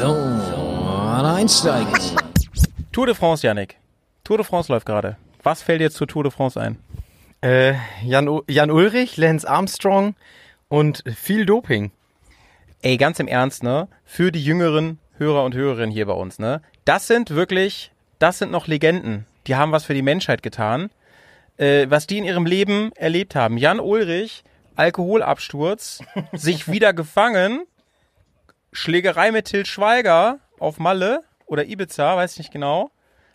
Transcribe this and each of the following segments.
So, einsteigen. Tour de France, Yannick. Tour de France läuft gerade. Was fällt dir zur Tour de France ein? Äh, Jan, U- Jan Ulrich, Lance Armstrong und viel Doping. Ey, ganz im Ernst, ne? Für die jüngeren Hörer und Hörerinnen hier bei uns, ne? Das sind wirklich, das sind noch Legenden. Die haben was für die Menschheit getan. Äh, was die in ihrem Leben erlebt haben. Jan Ulrich, Alkoholabsturz, sich wieder gefangen, Schlägerei mit Til Schweiger auf Malle oder Ibiza, weiß ich nicht genau.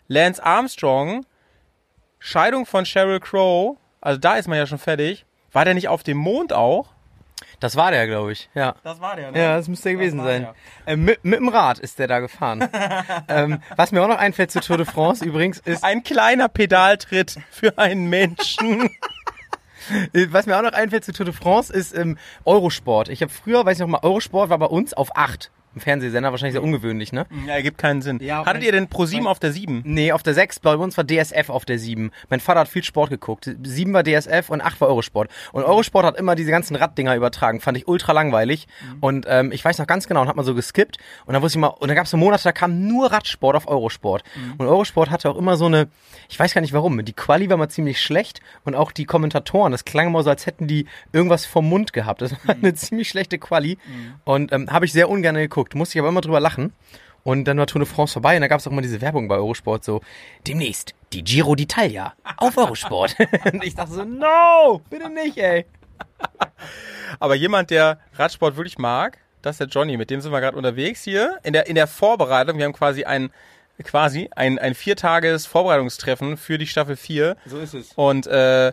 Lance Armstrong, Scheidung von Sheryl Crow, also da ist man ja schon fertig. War der nicht auf dem Mond auch? Das war der, glaube ich. Ja. Das war der, ne? Ja, das müsste er gewesen sein. der. Äh, mit, mit dem Rad ist der da gefahren. ähm, was mir auch noch einfällt zur Tour de France übrigens ist, Ein kleiner Pedaltritt für einen Menschen. äh, was mir auch noch einfällt zur Tour de France ist ähm, Eurosport. Ich habe früher, weiß ich noch mal, Eurosport war bei uns auf 8. Im Fernsehsender wahrscheinlich sehr ungewöhnlich, ne? Ja, ergibt keinen Sinn. Ja, Hattet ihr denn Pro 7 auf der 7? Nee, auf der 6, bei uns war DSF auf der 7. Mein Vater hat viel Sport geguckt. 7 war DSF und 8 war Eurosport. Und Eurosport hat immer diese ganzen Raddinger übertragen. Fand ich ultra langweilig. Und ähm, ich weiß noch ganz genau und hab mal so geskippt. Und dann wusste ich mal, und dann gab es so Monate, da kam nur Radsport auf Eurosport. Und Eurosport hatte auch immer so eine, ich weiß gar nicht warum, die Quali war mal ziemlich schlecht und auch die Kommentatoren, das klang immer so, als hätten die irgendwas vom Mund gehabt. Das war eine ziemlich schlechte Quali. Und ähm, habe ich sehr ungern geguckt. Musste ich aber immer drüber lachen. Und dann war Tour de France vorbei und da gab es auch immer diese Werbung bei Eurosport so, demnächst die Giro d'Italia auf Eurosport. und ich dachte so, no, bitte nicht, ey. Aber jemand, der Radsport wirklich mag, das ist der Johnny, mit dem sind wir gerade unterwegs hier. In der, in der Vorbereitung, wir haben quasi ein, quasi ein, ein viertages Vorbereitungstreffen für die Staffel 4. So ist es. Und äh,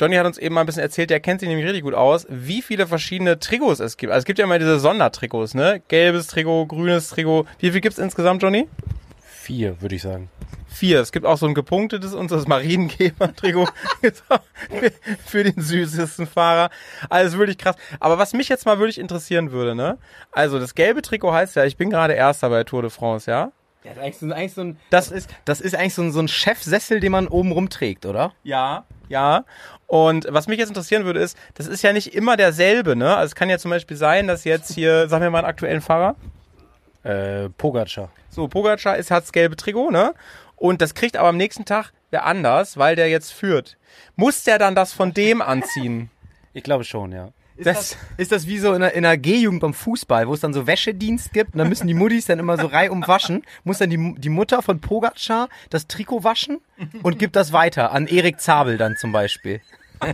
Johnny hat uns eben mal ein bisschen erzählt, der kennt sich nämlich richtig gut aus, wie viele verschiedene Trikots es gibt. Also es gibt ja immer diese Sondertrikots, ne? Gelbes Trikot, grünes Trikot. Wie viel gibt's insgesamt, Johnny? Vier, würde ich sagen. Vier. Es gibt auch so ein gepunktetes und das Mariengeber-Trikot für, für den süßesten Fahrer. Also wirklich krass. Aber was mich jetzt mal wirklich interessieren würde, ne? Also das gelbe Trikot heißt ja, ich bin gerade Erster bei Tour de France, ja? Das ist eigentlich so, eigentlich so ein, Das- das ist, das ist eigentlich so ein, so ein Chefsessel, den man oben rumträgt, oder? Ja, ja. Und was mich jetzt interessieren würde, ist, das ist ja nicht immer derselbe, ne? Also es kann ja zum Beispiel sein, dass jetzt hier, sagen wir mal einen aktuellen Fahrer, Äh, Pogacar. so Pogacar ist, hat das gelbe Trikot, ne? Und das kriegt aber am nächsten Tag wer anders, weil der jetzt führt. Muss der dann das von dem anziehen? Ich glaube schon, ja. Ist das, ist das wie so in der, in der G-Jugend beim Fußball, wo es dann so Wäschedienst gibt und dann müssen die Muttis dann immer so reihum waschen, muss dann die, die Mutter von Pogacar das Trikot waschen und gibt das weiter an Erik Zabel dann zum Beispiel.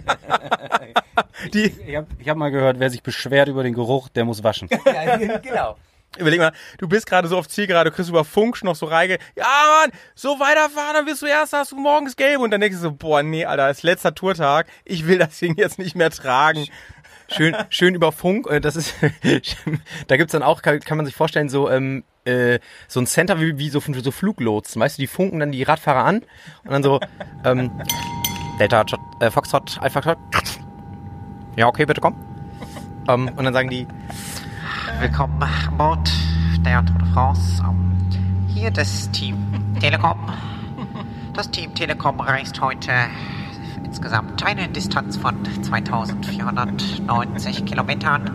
Die, Ich habe ich hab mal gehört, wer sich beschwert über den Geruch, der muss waschen. Ja, genau. Überleg mal, du bist gerade so auf Zielgerade, du kriegst über Funk noch so Reige. Ja, Mann, so weiterfahren, dann bist du erst, hast du morgens gelb. Und dann denkst du so, boah, nee, Alter, ist letzter Tourtag. Ich will das Ding jetzt nicht mehr tragen. Schön, schön über Funk. äh, Das ist, da gibt's dann auch, kann, man sich vorstellen, so, ähm, äh, so ein Center wie, wie so, so Fluglotsen. Weißt du, die funken dann die Radfahrer an und dann so, ähm, Delta, äh, Foxtrot, Alpha Trot. Ja, okay, bitte komm. Ähm, und dann sagen die, Willkommen an Bord der Tour de France. Ähm, Hier das Team Telekom. Das Team Telekom reist heute insgesamt eine Distanz von 2490 Kilometern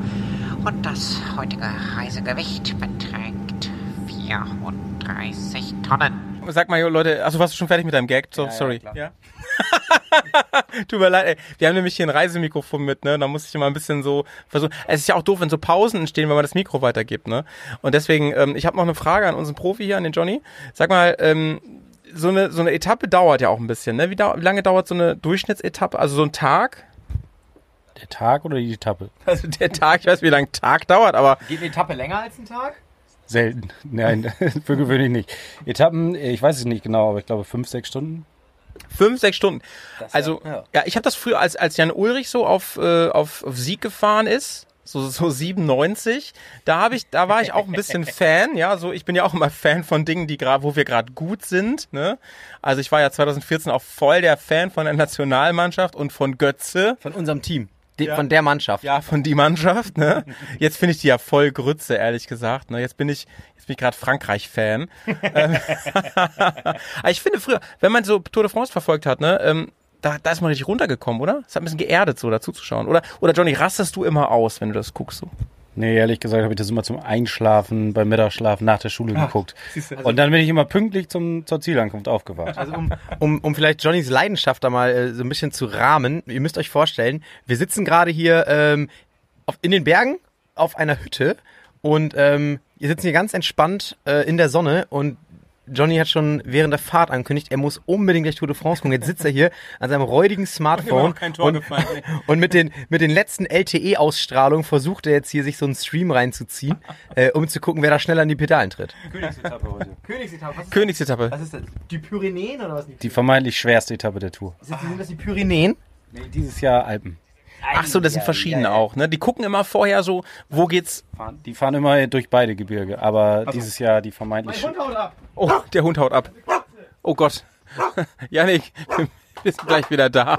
und das heutige Reisegewicht beträgt 34 Tonnen. Sag mal, Leute, also warst du schon fertig mit deinem Gag? So, ja, sorry. klar. Ja. Tut mir leid, ey. Wir haben nämlich hier ein Reisemikrofon mit, ne? Da muss ich immer ein bisschen so versuchen. Es ist ja auch doof, wenn so Pausen entstehen, wenn man das Mikro weitergibt, ne? Und deswegen, ähm, ich habe noch eine Frage an unseren Profi hier, an den Johnny. Sag mal, ähm, so eine, so eine Etappe dauert ja auch ein bisschen, ne? Wie, dau wie lange dauert so eine Durchschnittsetappe? Also so ein Tag? Der Tag oder die Etappe? Also der Tag, ich weiß, wie lange ein Tag dauert, aber geht eine Etappe länger als ein Tag? Selten. Nein, für gewöhnlich nicht. Etappen, ich weiß es nicht genau, aber ich glaube fünf, sechs Stunden. fünf, sechs Stunden. Das Also, ja- ja, ja. ich habe das früher, als, als Jan Ulrich so auf, äh, auf, auf Sieg gefahren ist, so, so 97, da habe ich, da war ich auch ein bisschen Fan, ja, so, ich bin ja auch immer Fan von Dingen, die gerade, wo wir gerade gut sind, ne. Also ich war ja 2014 auch voll der Fan von der Nationalmannschaft und von Götze. Von unserem Team. De, Ja. Von der Mannschaft. Ja, von die Mannschaft, ne? Jetzt finde ich die ja voll Grütze, ehrlich gesagt. Ne? Jetzt bin ich, jetzt bin ich gerade Frankreich-Fan. Ich finde früher, wenn man so Tour de France verfolgt hat, ne, ähm, da, da ist man richtig runtergekommen, oder? Es hat ein bisschen geerdet, so dazu zu schauen. Oder, oder Johnny, rastest du immer aus, wenn du das guckst? So? Nee, ehrlich gesagt habe ich das immer zum Einschlafen, beim Mittagsschlafen nach der Schule geguckt. Und dann bin ich immer pünktlich zum, zur Zielankunft aufgewacht. Also um, um, um vielleicht Johnnys Leidenschaft da mal äh, so ein bisschen zu rahmen, ihr müsst euch vorstellen, wir sitzen gerade hier ähm, auf, in den Bergen auf einer Hütte und ähm, wir sitzen hier ganz entspannt äh, in der Sonne und Johnny hat schon während der Fahrt angekündigt, er muss unbedingt gleich Tour de France gucken. Jetzt sitzt er hier an seinem räudigen Smartphone und, und mit den, mit den letzten LTE-Ausstrahlungen versucht er jetzt hier sich so einen Stream reinzuziehen, äh, um zu gucken, wer da schneller an die Pedalen tritt. Königsetappe heute. Königsetappe, was ist, Königsetappe. was ist das? Die Pyrenäen oder was? Die vermeintlich schwerste Etappe der Tour. Sind das die Pyrenäen? Nee, dieses Jahr Alpen. Ach so, das sind verschiedene auch, ne? Die gucken immer vorher so, wo geht's. Die fahren immer durch beide Gebirge, aber dieses Jahr die vermeintlich sch- haut ab. Oh, der Hund haut ab. Oh Gott. Janik, wir sind gleich wieder da.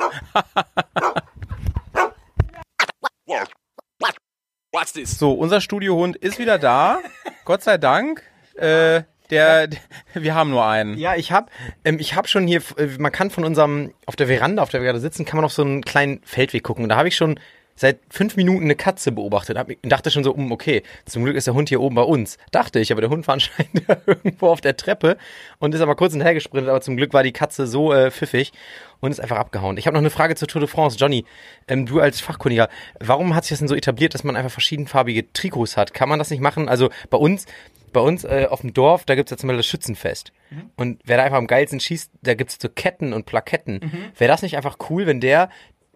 So, unser Studiohund ist wieder da. Gott sei Dank. Äh, der, der, wir haben nur einen. Ja, ich hab, ähm, ich hab schon hier, äh, man kann von unserem, auf der Veranda, auf der wir gerade sitzen, kann man auf so einen kleinen Feldweg gucken. Und da habe ich schon seit fünf Minuten eine Katze beobachtet. Hab, dachte schon so, um, okay, zum Glück ist der Hund hier oben bei uns. Dachte ich, aber der Hund war anscheinend irgendwo auf der Treppe und ist aber kurz hinterhergesprintet. Aber zum Glück war die Katze so äh, pfiffig und ist einfach abgehauen. Ich habe noch eine Frage zur Tour de France. Johnny, ähm, du als Fachkundiger, warum hat sich das denn so etabliert, dass man einfach verschiedenfarbige Trikots hat? Kann man das nicht machen? Also bei uns, bei uns äh, auf dem Dorf, da gibt's jetzt mal das Schützenfest. Und wer da einfach am geilsten schießt, da gibt's so Ketten und Plaketten. Wäre das nicht einfach cool, wenn der,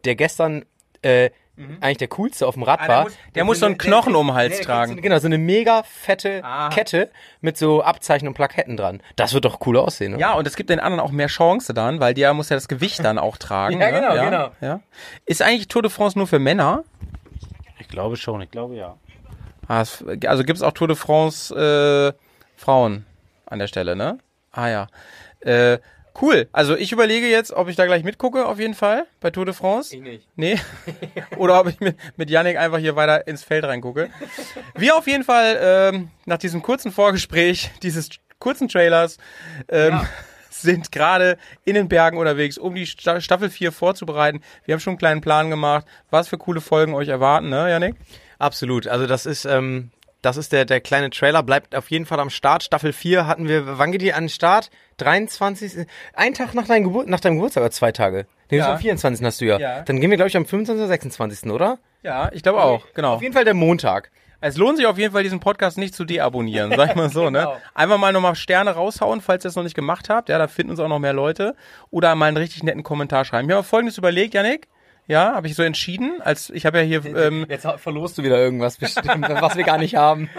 der gestern äh, eigentlich der coolste auf dem Rad Ah, der war, muss- der muss so einen Knochen um den Hals der tragen. Genau, so eine mega fette Ah. Kette mit so Abzeichen und Plaketten dran. Das wird doch cool aussehen, oder? Ja, und es gibt den anderen auch mehr Chance dann, weil der muss ja das Gewicht dann auch tragen. Ja, ne? genau, ja, genau. Ja. Ist eigentlich Tour de France nur für Männer? Ich glaube schon, ich glaube ja. Ah, Also gibt es auch Tour de France äh, Frauen an der Stelle, ne? Ah ja. Äh, cool. Also ich überlege jetzt, ob ich da gleich mitgucke, auf jeden Fall, bei Tour de France. Ich nicht. Nee. Oder ob ich mit, mit Yannick einfach hier weiter ins Feld reingucke. Wir auf jeden Fall ähm, nach diesem kurzen Vorgespräch, dieses kurzen Trailers, ähm, sind gerade in den Bergen unterwegs, um die Sta Staffel 4 vorzubereiten. Wir haben schon einen kleinen Plan gemacht, was für coole Folgen euch erwarten, ne, Yannick? Absolut. Also das ist, ähm, das ist der, der kleine Trailer, bleibt auf jeden Fall am Start. Staffel 4 hatten wir, wann geht die an den Start? 23. Ein Tag nach, deinem Gebur nach deinem Geburtstag oder zwei Tage? Nee, Ja. am 24. hast du ja. Ja. Dann gehen wir, glaube ich, am 25. oder 26. oder? Ja, ich glaube auch, genau. Auf jeden Fall der Montag. Es lohnt sich auf jeden Fall, diesen Podcast nicht zu deabonnieren, sag ich mal so, ne? Genau. Einfach mal nochmal Sterne raushauen, falls ihr es noch nicht gemacht habt. Ja, da finden uns auch noch mehr Leute. Oder mal einen richtig netten Kommentar schreiben. Ich habe folgendes überlegt, Yannick. Ja, habe ich so entschieden, als ich habe ja hier, ähm, Jetzt verlost du wieder irgendwas bestimmt, was wir gar nicht haben.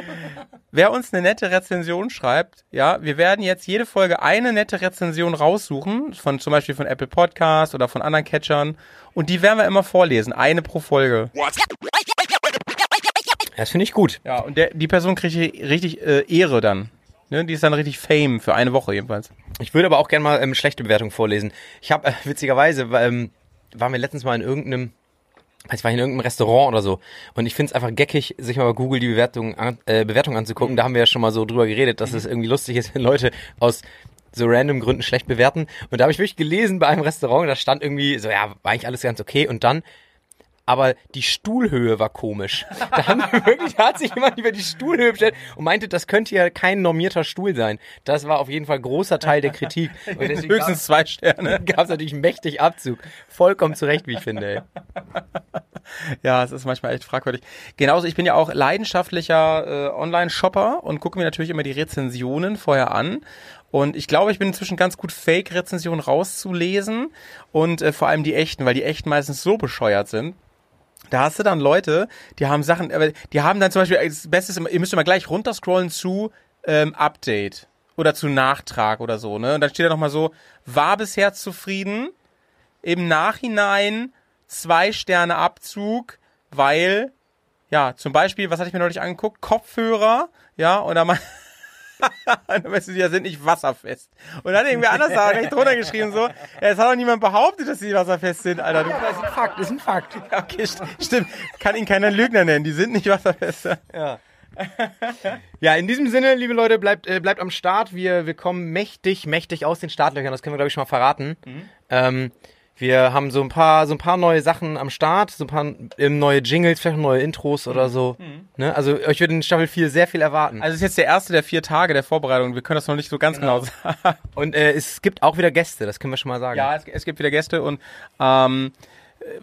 wer uns eine nette Rezension schreibt, ja, wir werden jetzt jede Folge eine nette Rezension raussuchen, von zum Beispiel von Apple Podcast oder von anderen Catchern, und die werden wir immer vorlesen, eine pro Folge. Das finde ich gut. Ja, und der, die Person kriegt richtig äh, Ehre dann. Ne? Die ist dann richtig Fame für eine Woche jedenfalls. Ich würde aber auch gerne mal ähm, schlechte Bewertungen vorlesen. Ich habe äh, witzigerweise, ähm, waren wir letztens mal in irgendeinem, ich war in irgendeinem Restaurant oder so. Und ich finde es einfach geckig, sich mal bei Google die Bewertung, an, äh, Bewertung anzugucken. Da haben wir ja schon mal so drüber geredet, dass es irgendwie lustig ist, wenn Leute aus so random Gründen schlecht bewerten. Und da habe ich wirklich gelesen bei einem Restaurant, da stand irgendwie so, ja, war eigentlich alles ganz okay. Und dann aber die Stuhlhöhe war komisch. Da, haben wir wirklich, da hat sich jemand über die Stuhlhöhe bestellt und meinte, das könnte ja kein normierter Stuhl sein. Das war auf jeden Fall großer Teil der Kritik. Höchstens zwei Sterne. gab es natürlich mächtig Abzug. Vollkommen zurecht, wie ich finde. Ey. Ja, es ist manchmal echt fragwürdig. Genauso, ich bin ja auch leidenschaftlicher äh, Online-Shopper und gucke mir natürlich immer die Rezensionen vorher an. Und ich glaube, ich bin inzwischen ganz gut Fake-Rezensionen rauszulesen und äh, vor allem die echten, weil die echten meistens so bescheuert sind. Da hast du dann Leute, die haben Sachen, die haben dann zum Beispiel, das Beste ist, immer, ihr müsst immer gleich runterscrollen zu ähm, Update oder zu Nachtrag oder so, ne? Und dann steht da nochmal so, war bisher zufrieden, im Nachhinein zwei Sterne Abzug, weil, ja, zum Beispiel, was hatte ich mir neulich angeguckt? Kopfhörer, ja, und dann mal, dann weißt du, die sind nicht wasserfest. Und dann irgendwer anders da recht drunter geschrieben so, ja, es hat doch niemand behauptet, dass die wasserfest sind, Alter. Du, Das ist ein Fakt, das ist ein Fakt. okay, st stimmt. Kann ihn keiner Lügner nennen, die sind nicht wasserfest. Ja. ja, in diesem Sinne, liebe Leute, bleibt, äh, bleibt am Start. Wir, wir kommen mächtig, mächtig aus den Startlöchern. Das können wir, glaube ich, schon mal verraten. Ähm, Wir haben so ein paar, so ein paar neue Sachen am Start, so ein paar ähm, neue Jingles, vielleicht neue Intros oder so. Ne? Also euch wird in Staffel 4 sehr viel erwarten. Also es ist jetzt der erste der vier Tage der Vorbereitung. Wir können das noch nicht so ganz genau, sagen. Und äh, es gibt auch wieder Gäste, das können wir schon mal sagen. Ja, es, es gibt wieder Gäste und ähm,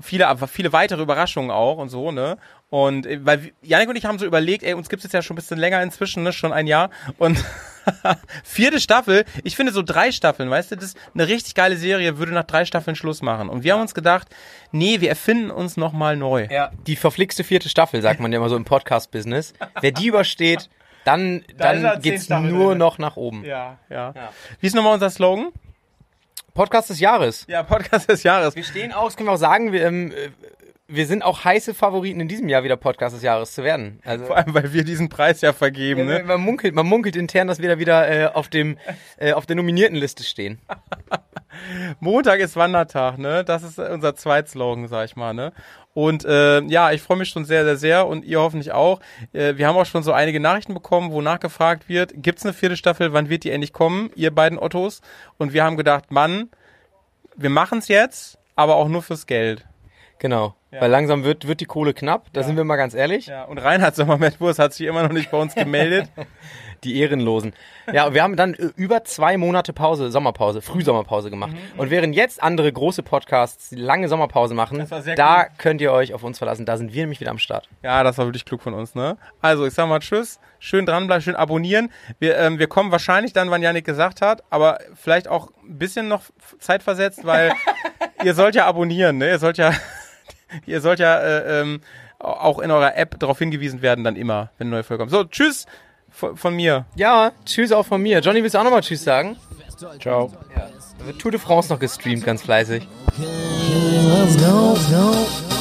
viele, viele weitere Überraschungen auch und so, ne? Und äh, weil Janik und ich haben so überlegt, ey, uns gibt es jetzt ja schon ein bisschen länger inzwischen, ne? Schon ein Jahr. Und vierte Staffel, ich finde so drei Staffeln, weißt du, das ist eine richtig geile Serie, würde nach drei Staffeln Schluss machen. Und wir haben uns gedacht, nee, wir erfinden uns nochmal neu. Ja. Die verflixte vierte Staffel, sagt man ja immer so im Podcast-Business. Wer die übersteht, dann, Da dann geht's nur drin. noch nach oben. Ja, ja. Wie ist nochmal unser Slogan? Podcast des Jahres. Ja, Podcast des Jahres. Wir stehen auch, das können wir auch sagen, wir, ähm, äh, wir sind auch heiße Favoriten in diesem Jahr wieder Podcast des Jahres zu werden. Also Vor allem, weil wir diesen Preis ja vergeben, ne? man, munkelt, man munkelt intern, dass wir da wieder äh, auf dem äh, auf der nominierten Liste stehen. Montag ist Wandertag, ne? Das ist unser Zweitslogan, sag ich mal, ne? Und äh, ja, ich freue mich schon sehr, sehr, sehr und ihr hoffentlich auch. Äh, wir haben auch schon so einige Nachrichten bekommen, wo nachgefragt wird, gibt's eine vierte Staffel, wann wird die endlich kommen, ihr beiden Ottos? Und wir haben gedacht, Mann, wir machen's jetzt, aber auch nur fürs Geld. Genau. Weil langsam wird, wird die Kohle knapp, da sind wir mal ganz ehrlich. Ja, und Reinhard Sommermetwurst hat sich immer noch nicht bei uns gemeldet. Die Ehrenlosen. Ja, wir haben dann äh, über zwei Monate Pause, Sommerpause, Frühsommerpause gemacht. Und während jetzt andere große Podcasts lange Sommerpause machen, da cool. könnt ihr euch auf uns verlassen. Da sind wir nämlich wieder am Start. Ja, das war wirklich klug von uns, ne? Also, ich sag mal Tschüss, schön dranbleiben, schön abonnieren. Wir, ähm, wir kommen wahrscheinlich dann, wann Janik gesagt hat, aber vielleicht auch ein bisschen noch zeitversetzt, weil ihr sollt ja abonnieren, ne? Ihr sollt ja, ihr sollt ja äh, ähm, auch in eurer App darauf hingewiesen werden, dann immer, wenn eine neue Folge kommt. So, tschüss von, von mir. Ja, tschüss auch von mir. Johnny, willst du auch nochmal Tschüss sagen? Ciao. Da wird Tour de France noch gestreamt, ganz fleißig. Let's go, go.